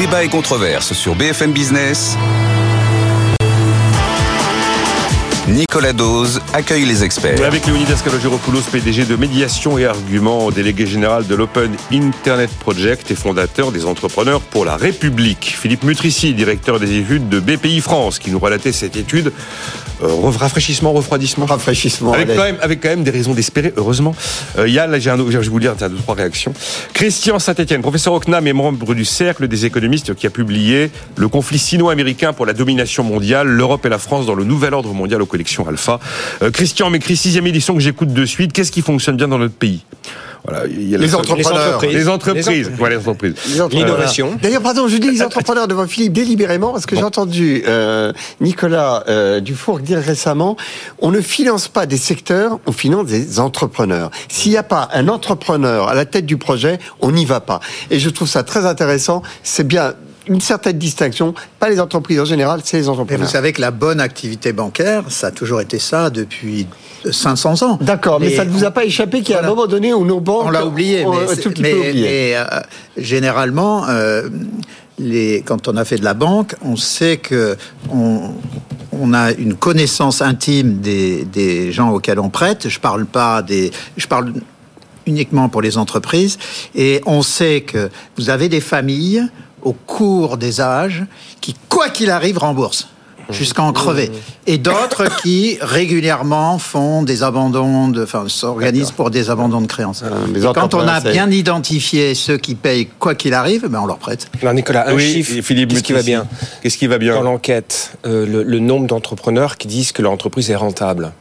Débat et controverse sur BFM Business. Nicolas Dose accueille les experts. Avec Leonidas Kalogiropoulos, PDG de Médiation et Arguments, délégué général de l'Open Internet Project et fondateur des Entrepreneurs pour la République. Philippe Mutrici, directeur des études de BPI France, qui nous relatait cette étude. Euh, rafraîchissement, refroidissement Rafraîchissement. Avec quand, même, avec quand même des raisons d'espérer, heureusement. Euh, il y a, là, j'ai un, je vais vous lire, deux, trois réactions. Christian Saint-Etienne, professeur au CNAM et membre du Cercle des économistes qui a publié Le conflit sino-américain pour la domination mondiale, l'Europe et la France dans le nouvel ordre mondial au collection Alpha. Euh, Christian m'écrit sixième édition que j'écoute de suite. Qu'est-ce qui fonctionne bien dans notre pays? Voilà, il y a les, entrepreneurs. les entreprises. Les entreprises. Les entreprises. L'innovation. D'ailleurs, pardon, je dis les entrepreneurs devant Philippe délibérément parce que j'ai entendu euh, Nicolas euh, Dufour dire récemment on ne finance pas des secteurs, on finance des entrepreneurs. S'il n'y a pas un entrepreneur à la tête du projet, on n'y va pas. Et je trouve ça très intéressant. C'est bien une certaine distinction, pas les entreprises en général, c'est les entrepreneurs. Mais vous savez que la bonne activité bancaire, ça a toujours été ça depuis 500 ans. D'accord, mais ça ne vous a pas échappé qu'il y a un moment donné où nos banques... On l'a oublié, mais, euh, généralement... Euh, les, quand on a fait de la banque, on sait que on, on a une connaissance intime des, des, gens auxquels on prête. Je parle pas des, je parle uniquement pour les entreprises. Et on sait que vous avez des familles au cours des âges qui, quoi qu'il arrive, remboursent jusqu'à en crever. Et d'autres qui régulièrement font des abandons, de, enfin s'organisent pour des abandons de créances. Euh, et quand on a bien identifié ceux qui payent quoi qu'il arrive, ben on leur prête. Alors Nicolas, un chiffre, Philippe, qu'est-ce qui va bien Qu'est-ce qui va bien Dans l'enquête, euh, le, le nombre d'entrepreneurs qui disent que leur entreprise est rentable.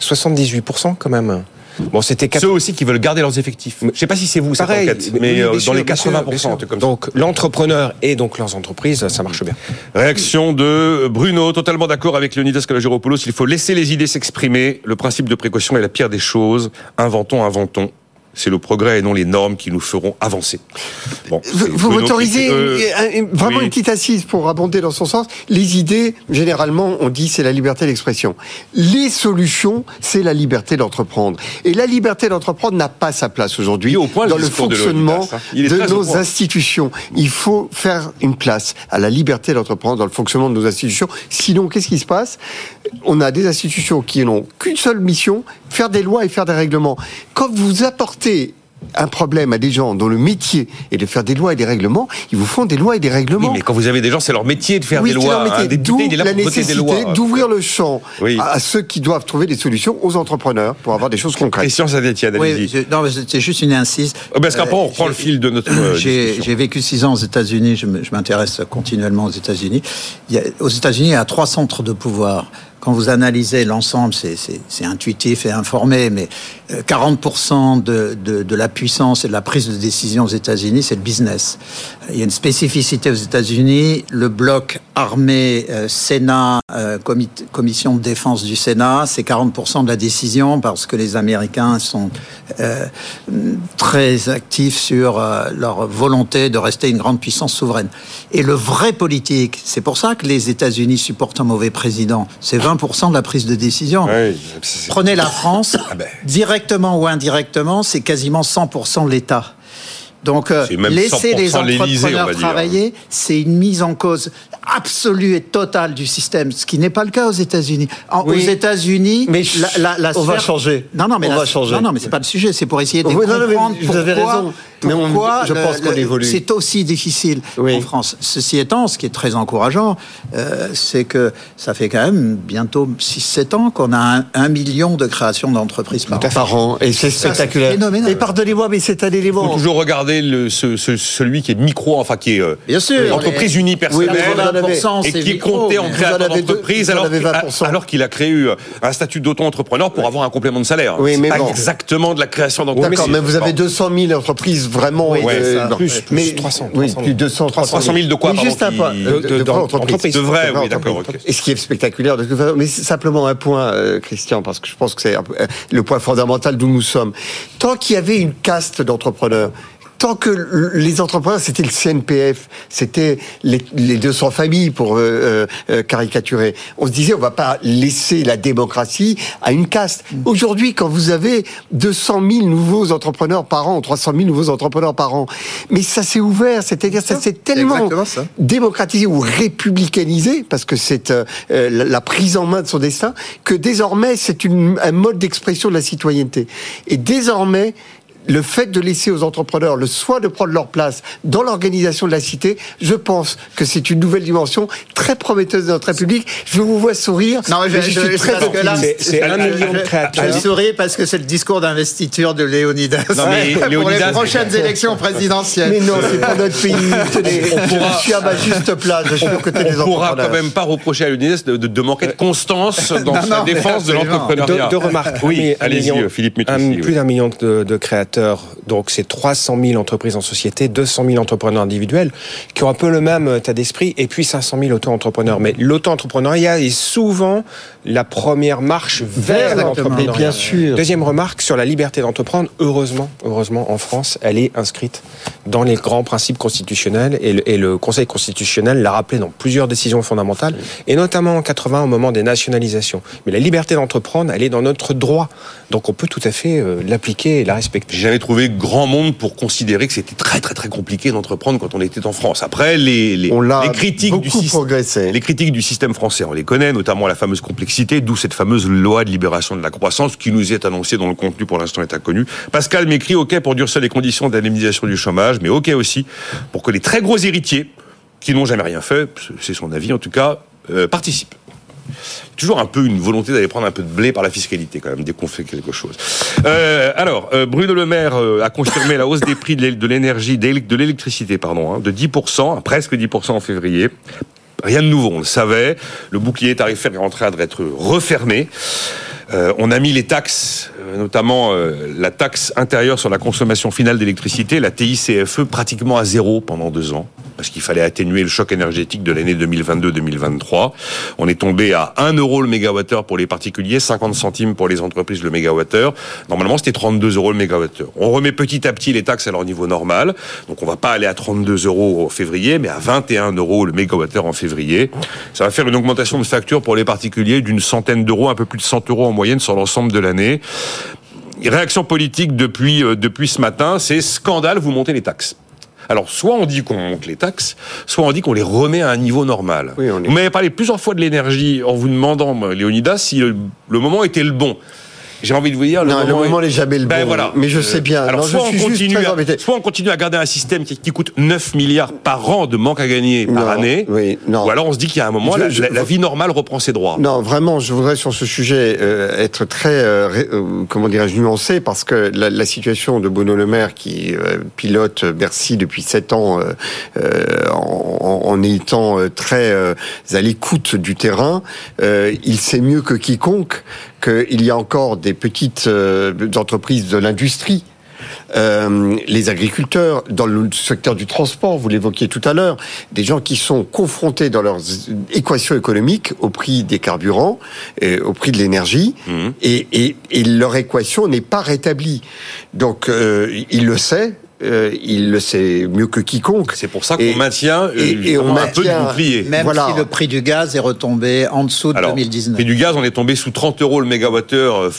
78% quand même. Bon, c'était ceux aussi qui veulent garder leurs effectifs. Je ne sais pas si c'est vous Pareil, cette mais euh, dans les 80%. Comme donc l'entrepreneur et donc leurs entreprises, ça marche bien. Réaction de Bruno, totalement d'accord avec Leonidas Kalogiropoulos. Il faut laisser les idées s'exprimer. Le principe de précaution est la pire des choses. Inventons, inventons c'est le progrès et non les normes qui nous feront avancer. Bon, vous m'autorisez vraiment une petite assise pour abonder dans son sens. Les idées, généralement, on dit c'est la liberté d'expression. Les solutions, c'est la liberté d'entreprendre. Et la liberté d'entreprendre n'a pas sa place aujourd'hui dans le fonctionnement de, hein. nos institutions. Il faut faire une place à la liberté d'entreprendre dans le fonctionnement de nos institutions. Sinon, qu'est-ce qui se passe? On a des institutions qui n'ont qu'une seule mission, faire des lois et faire des règlements. Quand vous apportez un problème à des gens dont le métier est de faire des lois et des règlements, ils vous font des lois et des règlements. Oui, mais quand vous avez des gens, c'est leur métier de faire des lois. Leur métier. D'où la nécessité d'ouvrir le champ à ceux qui doivent trouver des solutions aux entrepreneurs pour avoir des choses concrètes. Christian Sadetienne, oui, non, c'est juste une insiste. Oh, parce qu'après, on reprend le fil de notre. Euh, j'ai vécu six ans aux États-Unis. Je m'intéresse continuellement aux États-Unis. Aux États-Unis, il y a trois centres de pouvoir quand vous analysez l'ensemble, c'est intuitif et informé, mais 40% euh, de, la puissance et de la prise de décision aux États-Unis, c'est le business. Il y a une spécificité aux États-Unis, le bloc armée, euh, Sénat, euh, commission de défense du Sénat, c'est 40% de la décision parce que les Américains sont très actifs sur leur volonté de rester une grande puissance souveraine. Et le vrai politique, c'est pour ça que les États-Unis supportent un mauvais président, c'est 20 de la prise de décision. Prenez la France, ah ben. directement ou indirectement, c'est quasiment 100% de l'État. Donc, euh, laisser les entrepreneurs travailler, c'est une mise en cause absolue et totale du système, ce qui n'est pas le cas aux États-Unis. Aux États-Unis, mais la, la, on va changer. Non, non, mais on va changer. Non, non, mais c'est pas le sujet. C'est pour essayer de comprendre vous avez raison. Pourquoi je pense qu'on évolue. C'est aussi difficile en France. Ceci étant, ce qui est très encourageant, euh, c'est que ça fait quand même bientôt 6-7 ans qu'on a un, million de créations d'entreprises par, par an. Et c'est spectaculaire. Et pardonnez-moi, mais c'est un élément. Il faut toujours regarder le, ce, celui qui est micro, enfin qui est euh, Bien sûr, entreprise unipersonnelle et qui est compté en créateur d'entreprise alors, alors qu'il a créé euh, un statut d'auto-entrepreneur pour avoir un complément de salaire. Oui, mais pas bon. exactement de la création d'entreprise. D'accord, mais vous avez 200 000 entreprises vraiment oui, euh, plus, plus, mais, 300, 300 000. plus 200, 300 000 de quoi juste un point de, de, de, de, de vrai, oui, d'accord. Et ce qui est spectaculaire, de toute façon, mais simplement un point, Christian, parce que je pense que c'est le point fondamental d'où nous sommes. Tant qu'il y avait une caste d'entrepreneurs tant que les entrepreneurs, c'était le CNPF, c'était les, les 200 familles pour euh, euh, caricaturer. On se disait, on va pas laisser la démocratie à une caste. Mm. Aujourd'hui, quand vous avez 200 000 nouveaux entrepreneurs par an, 300 000 nouveaux entrepreneurs par an, mais ça s'est ouvert, c'est-à-dire ça s'est tellement démocratisé ou républicanisé, parce que c'est euh, la prise en main de son destin, que désormais c'est un mode d'expression de la citoyenneté. Et désormais, le fait de laisser aux entrepreneurs le soin de prendre leur place dans l'organisation de la cité, je pense que c'est une nouvelle dimension très prometteuse de notre République. Je vous vois sourire. Non, je, suis très C'est un million de créateurs. Je souris parce que c'est le discours d'investiture de Léonidas. Non, mais pour les prochaines élections présidentielles. Mais non, c'est pas notre pays. je suis à ma juste place. Je suis aux côtés des entrepreneurs. On pourra quand même pas reprocher à Léonidas de, manquer de constance dans sa défense de l'entrepreneuriat. Deux, remarques. Oui, allez-y, Philippe Mutussi. Plus d'un million de créateurs donc c'est 300 000 entreprises en société, 200 000 entrepreneurs individuels, qui ont un peu le même état d'esprit, et puis 500 000 auto-entrepreneurs. Mais l'auto-entrepreneuriat est souvent la première marche vers l'entrepreneuriat. Bien sûr. Deuxième remarque sur la liberté d'entreprendre. Heureusement, heureusement, en France, elle est inscrite dans les grands principes constitutionnels, et le, et le Conseil constitutionnel l'a rappelé dans plusieurs décisions fondamentales, et notamment en 80 au moment des nationalisations. Mais la liberté d'entreprendre, elle est dans notre droit. Donc on peut tout à fait euh, l'appliquer et la respecter j'avais trouvé grand monde pour considérer que c'était très très très compliqué d'entreprendre quand on était en France. Après, les, les, les critiques du système, les critiques du système français, on les connaît, notamment la fameuse complexité, d'où cette fameuse loi de libération de la croissance qui nous est annoncée dont le contenu pour l'instant est inconnu. Pascal m'écrit OK pour durcir les conditions d'indemnisation du chômage, mais OK aussi pour que les très gros héritiers qui n'ont jamais rien fait, c'est son avis en tout cas, euh, participent toujours un peu une volonté d'aller prendre un peu de blé par la fiscalité quand même dès qu'on fait quelque chose. Euh, alors, euh, Bruno Le Maire euh, a confirmé la hausse des prix de l'énergie, de l'électricité, pardon, hein, de 10%, presque 10% en février. Rien de nouveau, on le savait. Le bouclier tarifaire est en train d'être refermé. Euh, on a mis les taxes, euh, notamment euh, la taxe intérieure sur la consommation finale d'électricité, la TICFE, pratiquement à zéro pendant deux ans, parce qu'il fallait atténuer le choc énergétique de l'année 2022-2023. On est tombé à 1 euro le mégawattheure pour les particuliers, 50 centimes pour les entreprises le mégawattheure. Normalement, c'était 32 euros le mégawattheure. On remet petit à petit les taxes à leur niveau normal, donc on va pas aller à 32 euros en février, mais à 21 euros le mégawattheure en février. Ça va faire une augmentation de facture pour les particuliers d'une centaine d'euros, un peu plus de 100 euros en moyenne sur l'ensemble de l'année. Réaction politique depuis, euh, depuis ce matin, c'est scandale, vous montez les taxes. Alors, soit on dit qu'on monte les taxes, soit on dit qu'on les remet à un niveau normal. Vous m'avez parlé plusieurs fois de l'énergie en vous demandant, Léonidas, si le moment était le bon j'ai envie de vous dire, le, moment, le moment n'est jamais le ben bon. Voilà. Mais je sais bien. Alors, soit, on continue à, soit on continue à garder un système qui, coûte 9 milliards par an de manque à gagner par année, oui, non. ou alors on se dit qu'il y a un moment, la, la, vie normale reprend ses droits. Non, vraiment, je voudrais sur ce sujet euh, être très, euh, euh, comment dirais-je, nuancé, parce que la, la, situation de Bruno Le Maire, qui pilote Bercy depuis 7 ans, en, en, étant très à l'écoute du terrain, il sait mieux que quiconque qu'il y a encore des petites euh, entreprises de l'industrie euh, les agriculteurs, dans le secteur du transport, vous l'évoquiez tout à l'heure, des gens qui sont confrontés dans leurs équations économiques au prix des carburants, et au prix de l'énergie, mmh. et, leur équation n'est pas rétablie. Donc, euh, il le sait, euh, il le sait mieux que quiconque. C'est pour ça qu'on maintient et, on un peu de bouclier. Même si le prix du gaz est retombé en dessous de 2019. Le prix du gaz, on est tombé sous 30 euros le mégawattheure euh,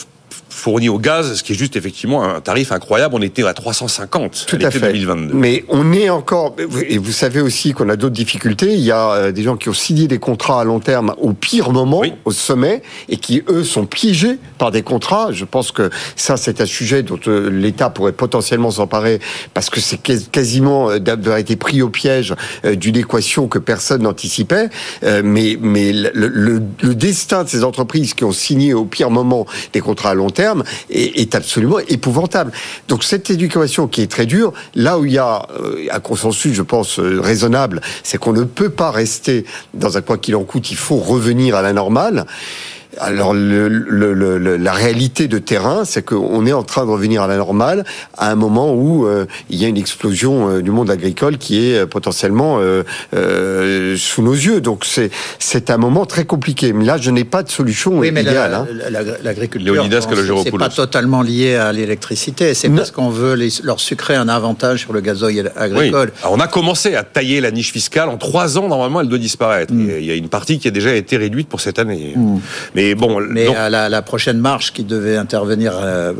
fourni au gaz, ce qui est juste effectivement un tarif incroyable. On était à 350 Tout à fait. 2022. Mais on est encore, et vous savez aussi qu'on a d'autres difficultés. Il y a euh, des gens qui ont signé des contrats à long terme au pire moment, au sommet, et qui eux sont piégés par des contrats. Je pense que ça, c'est un sujet dont euh, l'État pourrait potentiellement s'emparer parce que c'est quasiment euh, d'avoir été pris au piège d'une équation que personne n'anticipait. Mais, mais le, le, le destin de ces entreprises qui ont signé au pire moment des contrats à long terme est, absolument épouvantable. Donc cette éducation qui est très dure, là où il y a euh, un consensus, je pense, euh, raisonnable, c'est qu'on ne peut pas rester dans un quoi qu'il en coûte, il faut revenir à la normale. Alors le, le, la réalité de terrain, c'est qu'on est en train de revenir à la normale à un moment où euh, il y a une explosion euh, du monde agricole qui est euh, potentiellement euh, sous nos yeux. Donc c'est c'est un moment très compliqué. Mais là, je n'ai pas de solution oui, idéale. Hein. L'agriculture, c'est pas totalement lié à l'électricité. C'est parce qu'on veut les, leur sucrer un avantage sur le gazoil agricole. on a commencé à tailler la niche fiscale en trois ans. Normalement, elle doit disparaître. Mm. Il y a une partie qui a déjà été réduite pour cette année. Mm. Mais bon. Mais à la, la, prochaine marche qui devait intervenir euh,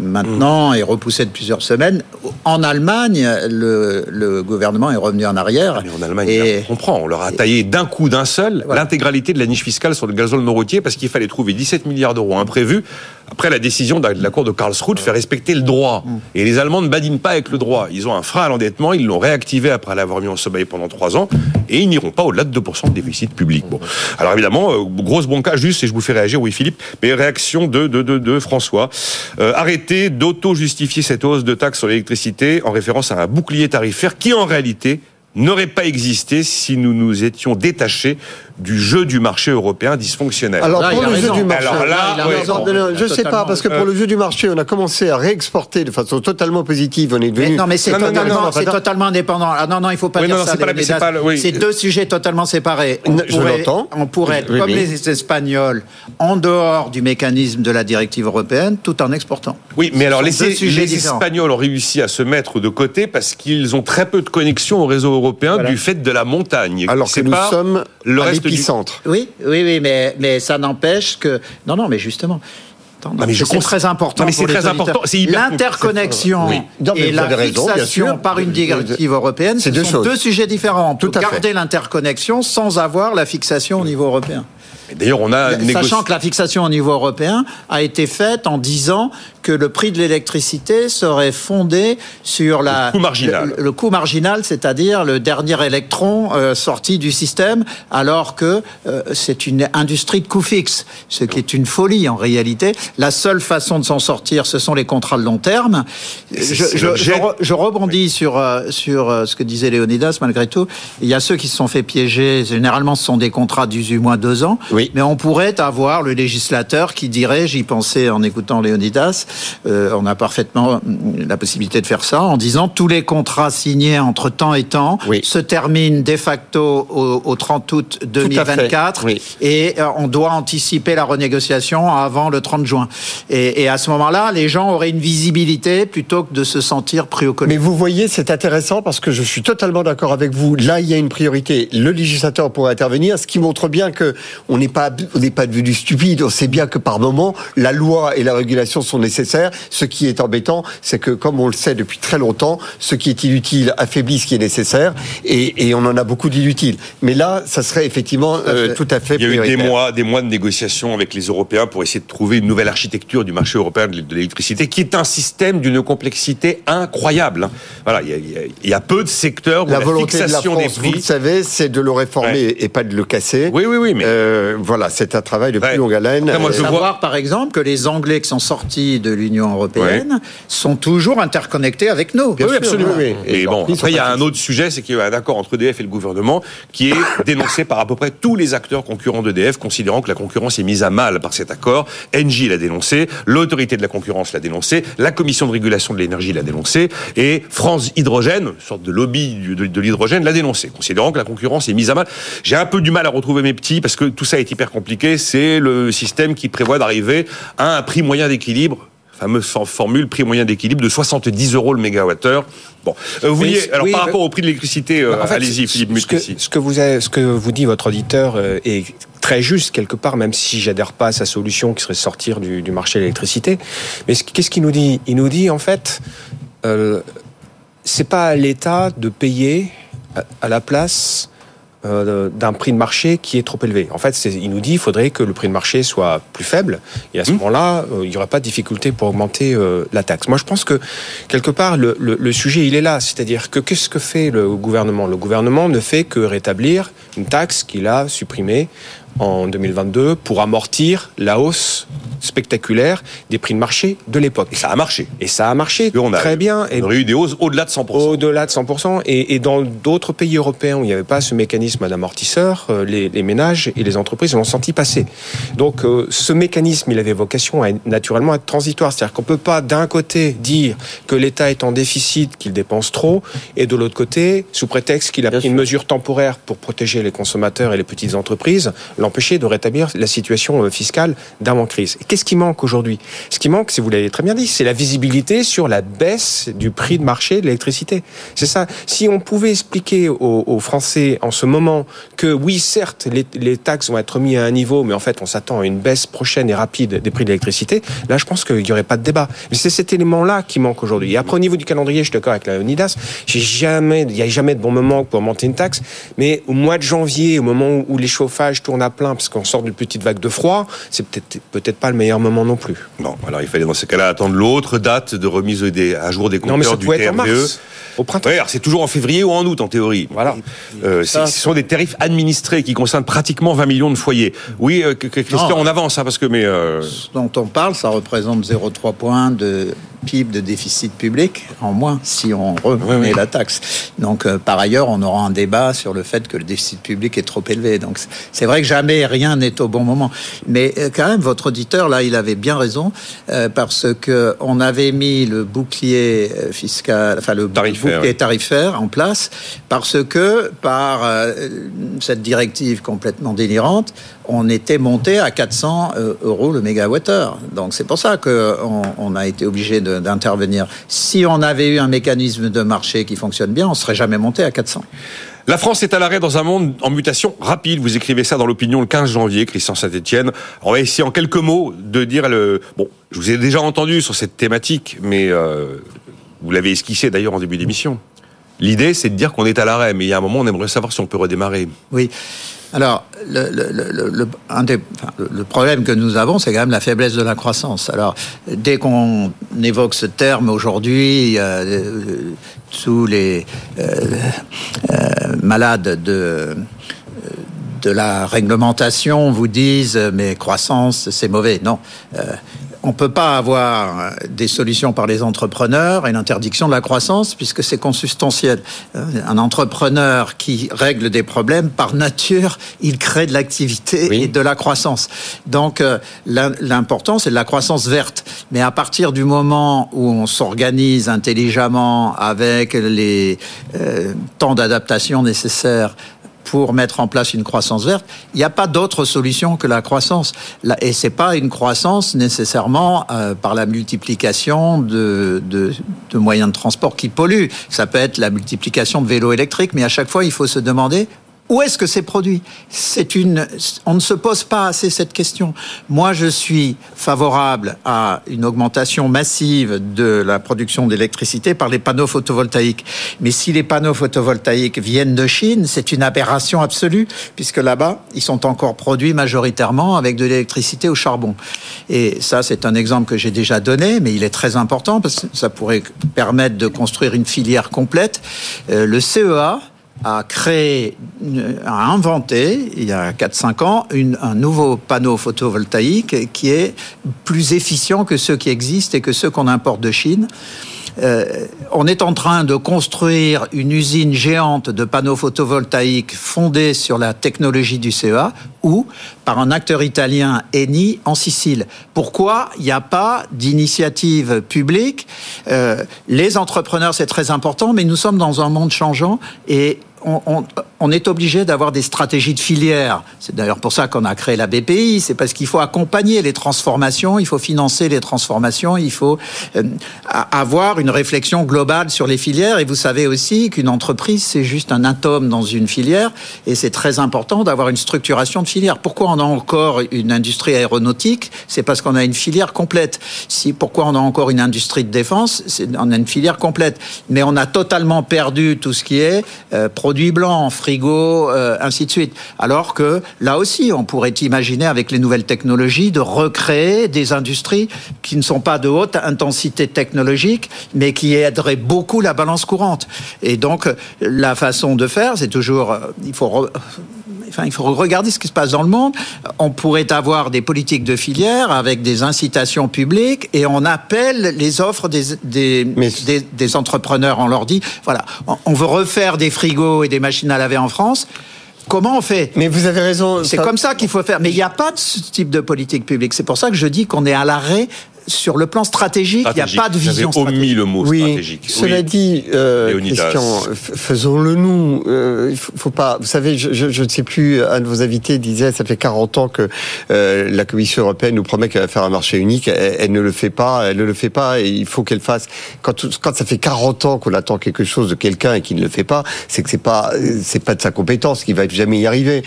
maintenant et repoussée de plusieurs semaines, en Allemagne, le, le gouvernement est revenu en arrière. Ah, mais en Allemagne, et, on comprend. On leur a taillé d'un coup, d'un seul, l'intégralité de la niche fiscale sur le gazole non routier parce qu'il fallait trouver 17 milliards d'euros imprévus après la décision de la Cour de Karlsruhe de faire respecter le droit. Mm. Et les Allemands ne badinent pas avec le droit. Ils ont un frein à l'endettement, ils l'ont réactivé après l'avoir mis en sommeil pendant trois ans, et ils n'iront pas au-delà de 2% de déficit public. Bon. Alors évidemment, euh, grosse bronca, juste, et je vous fais réagir, oui Philippe, mais réaction de, de, François. Euh, arrêtez d'auto-justifier cette hausse de taxes sur l'électricité en référence à un bouclier tarifaire qui en réalité n'aurait pas existé si nous nous étions détachés du jeu du marché européen dysfonctionnel. Alors pour le jeu du marché, je ne sais pas parce que pour le jeu du marché, on a commencé à réexporter de façon totalement positive. On est devenu. non, mais c'est totalement, totalement, indépendant. Ah, non, non, il faut pas dire ça. C'est deux sujets totalement séparés. On je pourrait, on pourrait être comme les Espagnols en dehors du mécanisme de la directive européenne, tout en exportant. Oui, mais alors les, les Espagnols ont réussi à se mettre de côté parce qu'ils ont très peu de connexion au réseau européen du fait de la montagne. Alors que nous sommes le reste épicentre. Oui, oui, oui, mais, mais ça n'empêche que. Non, non, mais justement. c'est très important. c'est très important. L'interconnexion et la fixation par une directive européenne, ce deux sont deux sujets différents. Peut garder l'interconnexion sans avoir la fixation au niveau européen. D'ailleurs, on a sachant que la fixation au niveau européen a été faite en disant que le prix de l'électricité serait fondé sur la le coût marginal, le, coût marginal, c'est-à-dire le dernier électron euh, sorti du système, alors que euh, c'est une industrie de coût fixe, ce qui est une folie en réalité. La seule façon de s'en sortir, ce sont les contrats de long terme. Je, je, je, rebondis sur euh, sur ce que disait Léonidas. Malgré tout, il y a ceux qui se sont fait piéger. Généralement, ce sont des contrats d'18 mois, deux ans. Oui. Mais on pourrait avoir le législateur qui dirait, j'y pensais en écoutant Léonidas, on a parfaitement la possibilité de faire ça en disant tous les contrats signés entre temps et temps se terminent de facto au, 30 août 2024 et euh, on doit anticiper la renégociation avant le 30 juin. Et, à ce moment-là, les gens auraient une visibilité plutôt que de se sentir pris au Mais vous voyez, c'est intéressant parce que je suis totalement d'accord avec vous. Là, il y a une priorité. Le législateur pourrait intervenir, ce qui montre bien que on n'est pas on n'est pas devenu stupide. On sait bien que par moment, la loi et la régulation sont nécessaires. Ce qui est embêtant, c'est que, comme on le sait depuis très longtemps, ce qui est inutile affaiblit ce qui est nécessaire, et, et on en a beaucoup d'inutiles. Mais là, ça serait effectivement euh, tout à fait. Il y a eu des mois, des mois de négociations avec les Européens pour essayer de trouver une nouvelle architecture du marché européen de l'électricité, qui est un système d'une complexité incroyable. Hein. Voilà, il y, a, il y, a, peu de secteurs où la, volonté fixation de la France, des prix. Vous le savez, c'est de le réformer et pas de le casser. Oui, oui, oui. Mais... Euh, voilà, c'est un travail de plus longue haleine. moi, je savoir, par exemple, que les Anglais qui sont sortis de l'Union européenne sont toujours interconnectés avec nous. oui, absolument. Et, bon, après, il y a un autre sujet, c'est qu'il y a un accord entre EDF et le gouvernement qui est dénoncé par à peu près tous les acteurs concurrents d'EDF, considérant que la concurrence est mise à mal par cet accord. Engie l'a dénoncé, l'autorité de la concurrence l'a dénoncé, la commission de régulation de l'énergie l'a dénoncé, et France Hydrogène, une sorte de lobby de, l'hydrogène, l'a dénoncé, considérant que la concurrence est mise à mal. J'ai un peu du mal à retrouver mes petits parce que tout ça est hyper compliqué. C'est le système qui prévoit d'arriver à un prix moyen d'équilibre fameuse formule prix moyen d'équilibre de 70 euros le mégawattheure. Bon, euh, vous voyez, alors par rapport au prix de l'électricité, euh, allez-y, Philippe ce que, ce que, vous avez, ce que vous dit votre auditeur euh, est très juste quelque part, même si j'adhère pas à sa solution qui serait sortir du, du marché de l'électricité. Mais qu'est-ce qu'il nous dit? Il nous dit en fait, euh, c'est pas à l'État de payer à la place euh, d'un prix de marché qui est trop élevé. En fait, il nous dit qu'il faudrait que le prix de marché soit plus faible, et à ce mmh. moment-là, euh, il n'y aura pas de difficulté pour augmenter euh, la taxe. Moi, je pense que quelque part, le, le, le sujet, il est là. C'est-à-dire que qu'est-ce que fait le gouvernement? Le gouvernement ne fait que rétablir une taxe qu'il a supprimée en 2022 pour amortir la hausse spectaculaire des prix de marché de l'époque. Et ça a marché. Et ça a marché on a, très bien. On a eu des hausses au-delà de 100%. Au-delà de 100%. Et, et dans d'autres pays européens où il n'y avait pas ce mécanisme d'amortisseur, euh, les, les, ménages et les entreprises l'ont senti passer. Donc euh, ce mécanisme, il avait vocation à naturellement être transitoire. C'est-à-dire qu'on ne peut pas d'un côté dire que l'État est en déficit, qu'il dépense trop, et de l'autre côté, sous prétexte qu'il a pris une mesure temporaire pour protéger les consommateurs et les petites entreprises, l'empêcher de rétablir la situation euh, fiscale d'avant-crise. Qu'est-ce qui manque aujourd'hui? Ce qui manque, si vous l'avez très bien dit, c'est la visibilité sur la baisse du prix de marché de l'électricité. C'est ça. Si on pouvait expliquer aux, Français en ce moment que oui, certes, les, taxes vont être mises à un niveau, mais en fait, on s'attend à une baisse prochaine et rapide des prix de l'électricité, là, je pense qu'il n'y aurait pas de débat. Mais c'est cet élément-là qui manque aujourd'hui. Et après, au niveau du calendrier, je suis d'accord avec la Unidas, il n'y a jamais de bon moment pour monter une taxe, mais au mois de janvier, au moment où les chauffages tournent à plein, parce qu'on sort d'une petite vague de froid, c'est peut-être peut-être pas le meilleur moment non plus. Non, alors il fallait dans ces cas-là attendre l'autre date de remise des, à jour des compteurs du TRVE. Au printemps. c'est toujours en février ou en août en théorie. Voilà. Euh, ce sont des tarifs administrés qui concernent pratiquement 20 millions de foyers. Oui, euh, Christian, on avance, hein, parce que mais. Euh... Ce dont on parle, ça représente 0,3 points de PIB de déficit public en moins si on remet la taxe. Donc euh, par ailleurs, on aura un débat sur le fait que le déficit public est trop élevé. Donc c'est vrai que jamais rien n'est au bon moment. Mais euh, quand même, votre auditeur là, il avait bien raison euh, parce que on avait mis le bouclier fiscal, enfin le bouclier tarifaire en place parce que par cette directive complètement délirante, on était monté à 400 euros le mégawattheure. Donc c'est pour ça qu'on on a été obligé d'intervenir. Si on avait eu un mécanisme de marché qui fonctionne bien, on serait jamais monté à 400. La France est à l'arrêt dans un monde en mutation rapide. Vous écrivez ça dans l'opinion le 15 janvier, Christian Saint-Etienne. On va essayer en quelques mots de dire le... Bon, je vous ai déjà entendu sur cette thématique, mais euh, vous l'avez esquissé d'ailleurs en début d'émission. L'idée, c'est de dire qu'on est à l'arrêt, mais il y a un moment, on aimerait savoir si on peut redémarrer. Oui. Alors, le, problème que nous avons, c'est quand même la faiblesse de la croissance. Alors, dès qu'on évoque ce terme aujourd'hui, euh, tous les euh, euh, malades de de la réglementation vous disent mais croissance c'est mauvais. Non, on ne peut pas avoir euh, des solutions par les entrepreneurs et l'interdiction de la croissance puisque c'est consubstantiel. Euh, un entrepreneur qui règle des problèmes, par nature, il crée de l'activité et de la croissance. Donc euh, l'important, c'est de la croissance verte. Mais à partir du moment où on s'organise intelligemment avec les temps d'adaptation nécessaires pour mettre en place une croissance verte, il n'y a pas d'autre solution que la croissance. Et c'est pas une croissance nécessairement euh, par la multiplication de, de, de, moyens de transport qui polluent. Ça peut être la multiplication de vélos électriques, mais à chaque fois, il faut se demander où est-ce que c'est produit? C'est une. On ne se pose pas assez cette question. Moi, je suis favorable à une augmentation massive de la production d'électricité par les panneaux photovoltaïques. Mais si les panneaux photovoltaïques viennent de Chine, c'est une aberration absolue, puisque là-bas, ils sont encore produits majoritairement avec de l'électricité au charbon. Et ça, c'est un exemple que j'ai déjà donné, mais il est très important parce que ça pourrait permettre de construire une filière complète. Euh, le CEA a créé, a inventé, il y a 4-5 ans, une, un nouveau panneau photovoltaïque qui est plus efficient que ceux qui existent et que ceux qu'on importe de Chine. Euh, on est en train de construire une usine géante de panneaux photovoltaïques fondée sur la technologie du CEA ou par un acteur italien Eni en Sicile. Pourquoi il n'y a pas d'initiative publique? Euh, Les entrepreneurs, c'est très important, mais nous sommes dans un monde changeant et on, est obligé d'avoir des stratégies de filière. C'est d'ailleurs pour ça qu'on a créé la BPI. C'est parce qu'il faut accompagner les transformations, il faut financer les transformations, il faut euh, avoir une réflexion globale sur les filières. Et vous savez aussi qu'une entreprise, c'est juste un atome dans une filière. Et c'est très important d'avoir une structuration de filière. Pourquoi on a encore une industrie aéronautique? C'est parce qu'on a une filière complète. Si, pourquoi on a encore une industrie de défense? C'est On a une filière complète. Mais on a totalement perdu tout ce qui est euh, produits blancs, frigo, euh, ainsi de suite. Alors que là aussi, on pourrait imaginer avec les nouvelles technologies de recréer des industries qui ne sont pas de haute intensité technologique, mais qui aideraient beaucoup la balance courante. Et donc, la façon de faire, c'est toujours, euh, il faut enfin, il faut regarder ce qui se passe dans le monde. On pourrait avoir des politiques de filière avec des incitations publiques et on appelle les offres des, des, des, entrepreneurs. On leur dit, voilà, on veut refaire des frigos et des machines à laver en France. Comment on fait? Mais vous avez raison. C'est comme ça qu'il faut faire. Mais il n'y a pas de ce type de politique publique. C'est pour ça que je dis qu'on est à l'arrêt sur le plan stratégique, il n'y a pas de vision stratégique. omis le mot oui, stratégique. Cela dit, euh, Christian, faisons-le nous. Euh, il faut, pas. Vous savez, je, ne sais plus. Un de vos invités disait, ça fait 40 ans que euh, la Commission européenne nous promet qu'elle va faire un marché unique. Elle, ne le fait pas. Elle ne le fait pas. Et il faut qu'elle fasse. Quand, quand ça fait 40 ans qu'on attend quelque chose de quelqu'un et qu'il ne le fait pas, c'est que c'est pas, c'est pas de sa compétence, qu'il va jamais y arriver.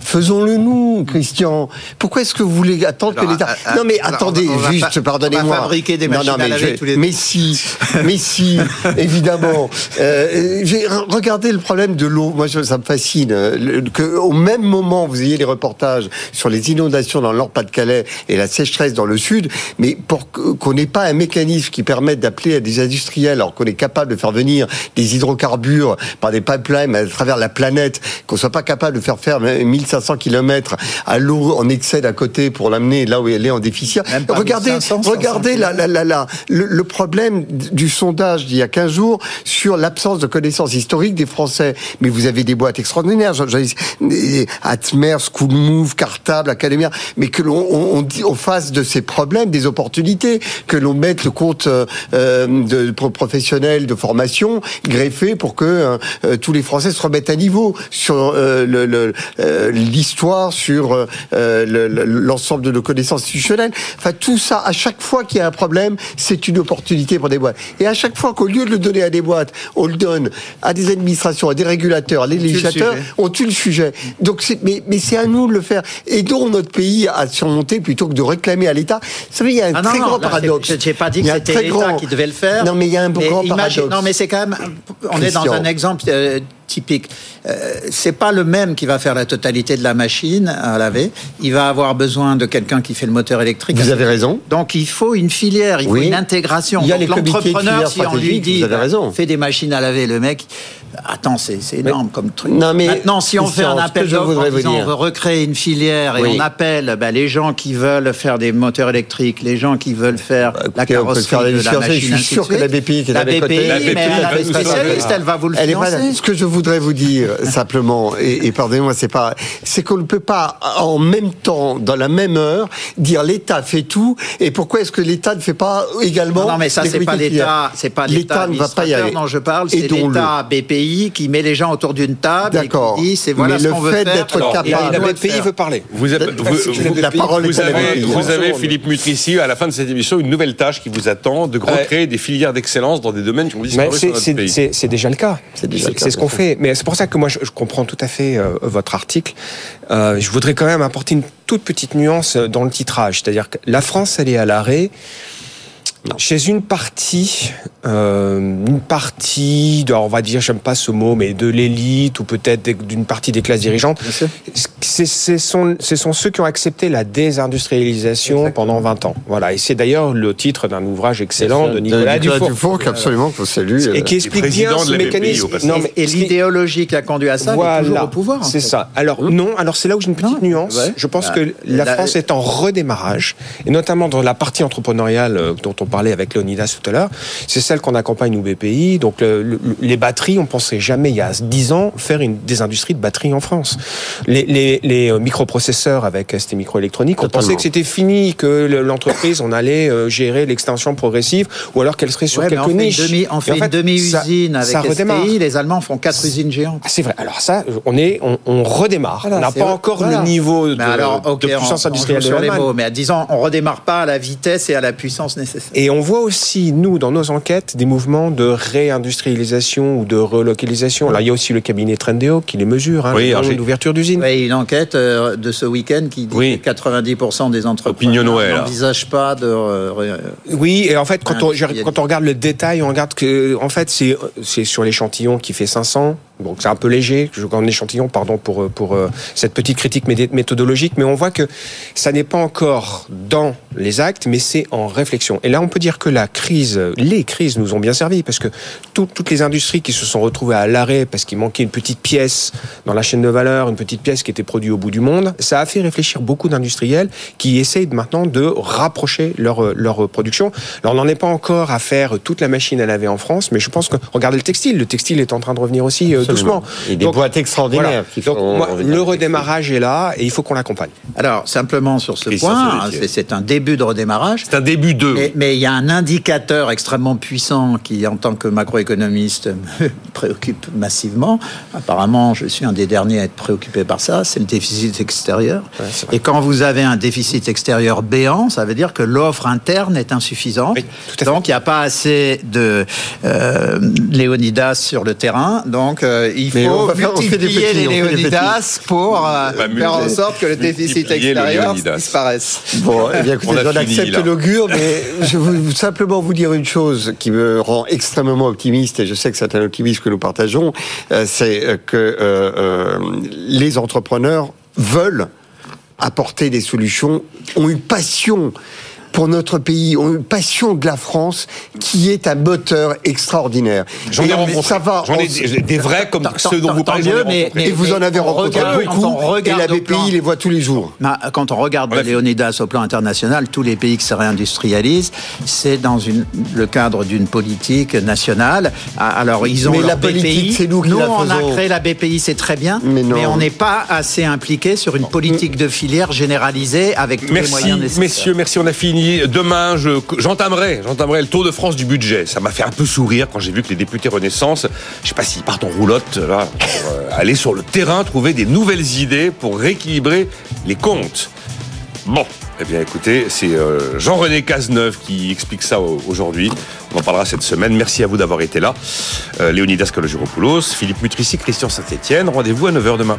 Faisons-le nous, Christian. Pourquoi est-ce que vous voulez attendre que l'État Non, mais attendez, juste pardonnez-moi. fabriquer des machines mais à laver tous les Mais si, mais si, évidemment. Euh, regardez le problème de l'eau. Moi, ça me fascine. Euh, que au même moment, vous ayez les reportages sur les inondations dans le Nord-Pas-de-Calais et la sécheresse dans le Sud, mais pour qu'on n'ait pas un mécanisme qui permette d'appeler à des industriels, alors qu'on est capable de faire venir des hydrocarbures par des pipelines à travers la planète, qu'on soit pas capable de faire faire 1500 km à l'eau en excès d'à côté pour l'amener là où elle est en déficit. Regardez, Regardez la, la, la, le, problème du sondage d'il y a 15 jours sur l'absence de connaissances historiques des Français. Mais vous avez des boîtes extraordinaires, Atmer, School Move, Cartable, Academia, mais que l'on on, on, fasse de ces problèmes des opportunités, que l'on mette le compte euh, de professionnels de formation greffé pour que euh, tous les Français se remettent à niveau sur euh, l'histoire, sur l'ensemble de nos connaissances institutionnelles. Enfin, tout ça, à chaque fois qu'il y a un problème, c'est une opportunité pour des boîtes. Et à chaque fois qu'au lieu de le donner à des boîtes, on le donne à des administrations, à des régulateurs, à des législateurs, on tue le sujet. Donc, mais, mais c'est à nous de le faire. Aidons notre pays à surmonter plutôt que de réclamer à l'État. Vous savez, il y a un ah très grand paradoxe. Je n'ai pas dit que c'était l'État qui devait le faire. Non, mais il y a un grand paradoxe. Non, mais c'est quand même. On est dans un exemple euh, typique. Euh, c'est pas le même qui va faire la totalité de la machine à laver. Il va avoir besoin de quelqu'un qui fait le moteur électrique. Vous avez raison. Donc il faut une filière, il faut une intégration. Il y a Donc l'entrepreneur, si on lui dit, raison. fait des machines à laver, le mec, attends, c'est énorme comme truc. Non, mais Maintenant, si on fait un appel d'offres en disant on veut recréer une filière et on appelle bah, les gens qui veulent faire des moteurs électriques, les gens qui veulent faire bah, la carrosserie de la machine, je suis sûr que la BPI, qui est la BPI, mais elle spécialistes, elle va vous le financer. Ce que je voudrais vous dire simplement, et, pardonnez-moi, c'est pas, c'est qu'on ne peut pas en même temps, dans la même heure, dire l'État fait tout, et pourquoi est-ce que l'État ne fait pas également Non, mais ça c'est pas l'État, c'est pas l'État ne va pas y aller. dont je parle, c'est l'État BPI qui met les gens autour d'une table et qui dit c'est voilà ce qu'on veut faire. d'être capable. La BPI veut parler. Vous avez, la parole vous avez, vous avez Philippe Mutrici à la fin de cette émission une nouvelle tâche qui vous attend de recréer des filières d'excellence dans des domaines qui ont disparu C'est déjà le cas. C'est ce qu'on fait. Mais c'est pour ça que moi je comprends tout à fait euh, votre article. Euh, je voudrais quand même apporter une toute petite nuance dans le titrage, c'est-à-dire que la France elle est à l'arrêt chez une partie, euh, une partie, de, on va dire, j'aime pas ce mot, mais de l'élite ou peut-être d'une partie des classes dirigeantes, ce sont, ce sont ceux qui ont accepté la désindustrialisation pendant 20 ans. Voilà, et c'est d'ailleurs le titre d'un ouvrage excellent de Nicolas, Dufour, absolument que salue, et qui explique bien ce mécanisme. Non, mais et l'idéologie qui a conduit à ça, voilà, toujours au pouvoir. C'est ça. Alors mmh. non, alors c'est là où j'ai une petite nuance. Je pense bah, que la, France est en redémarrage, et notamment dans la partie entrepreneuriale euh, dont on parlait avec Leonidas tout à l'heure, c'est celle qu'on accompagne nous BPI. Donc les batteries, on pensait jamais il y a 10 ans faire une, des industries de batteries en France. Les, euh, microprocesseurs avec ST Microélectronique, on pensait que c'était fini, que l'entreprise, on allait euh, gérer l'extension progressive, ou alors qu'elle serait sur quelques niches. Demi, on fait, une demi-usine avec STI, les Allemands font quatre usines géantes. Ah, c'est vrai. Alors ça, on est, on, redémarre. on n'a pas encore le niveau de, alors, de puissance industrielle de les mots, Mais disons, on redémarre pas à la vitesse et à la puissance nécessaire. Et on voit aussi, nous, dans nos enquêtes, des mouvements de réindustrialisation ou de relocalisation. Là, il y a aussi le cabinet Trendéo qui les mesure, hein, oui, l'ouverture d'usine. Oui, une enquête euh, de ce week-end qui dit que 90% des entreprises n'envisagent pas de... oui, et en fait, quand on, quand on regarde le détail, on regarde que, en fait, c'est sur l'échantillon qui fait 500, Donc c'est un peu léger, en échantillon, pardon pour pour euh, cette petite critique méthodologique, mais on voit que ça n'est pas encore dans les actes, mais c'est en réflexion. Et là, on peut dire que la crise, les crises nous ont bien servi parce que toutes les industries qui se sont retrouvées à l'arrêt parce qu'il manquait une petite pièce dans la chaîne de valeur, une petite pièce qui était produite au bout du monde, ça a fait réfléchir beaucoup d'industriels qui essayent maintenant de rapprocher leur leur production. Alors on n'en est pas encore à faire toute la machine à laver en France, mais je pense que regardez le textile, le textile est en train de revenir aussi euh, doucement. Et des boîtes extraordinaires. le redémarrage est là et il faut qu'on l'accompagne. Alors simplement sur ce point, c'est un début de redémarrage. C'est un début de. Mais, il y a un indicateur extrêmement puissant qui, en tant que macroéconomiste, me préoccupe massivement. Apparemment, je suis un des derniers à être préoccupé par ça. C'est le déficit extérieur. et quand vous avez un déficit extérieur béant, ça veut dire que l'offre interne est insuffisante. Donc il n'y a pas assez de euh, Léonidas sur le terrain. Donc euh, il faut multiplier les Léonidas pour euh, faire en sorte que le déficit extérieur disparaisse. Bon, eh bien, écoutez, j'en accepte l'augure, mais je veux simplement vous dire une chose qui me rend extrêmement optimiste, et je sais que c'est un optimisme que nous partageons, c'est que les entrepreneurs veulent apporter des solutions, ont une passion pour notre pays, ont une passion de la France qui est un moteur extraordinaire. J'en ai rencontré. Ça va. J'en ai des, vrais comme ceux dont vous parlez. Mais, et vous en avez rencontré beaucoup. et la BPI les voit tous les jours. Quand on regarde Léonidas au plan international, tous les pays qui se réindustrialisent, c'est dans une, le cadre d'une politique nationale. Ah, alors ils ont mais la BPI. c'est nous qui nous, on a créé la BPI, c'est très bien, mais, on n'est pas assez impliqué sur une politique de filière généralisée avec tous les moyens nécessaires. Messieurs, merci, on a fini demain, j'entamerai, j'entamerai le Tour de France du budget. Ça m'a fait un peu sourire quand j'ai vu que les députés Renaissance, je sais pas s'ils partent en roulotte là, euh, aller sur le terrain trouver des nouvelles idées pour rééquilibrer les comptes. Bon, eh bien écoutez, c'est euh, Jean-René Cazeneuve qui explique ça aujourd'hui. On en parlera cette semaine. Merci à vous d'avoir été là. Euh, Léonidas Kalogiropoulos, Philippe Mutrici, Christian Saint-Etienne. Rendez-vous à 9h demain.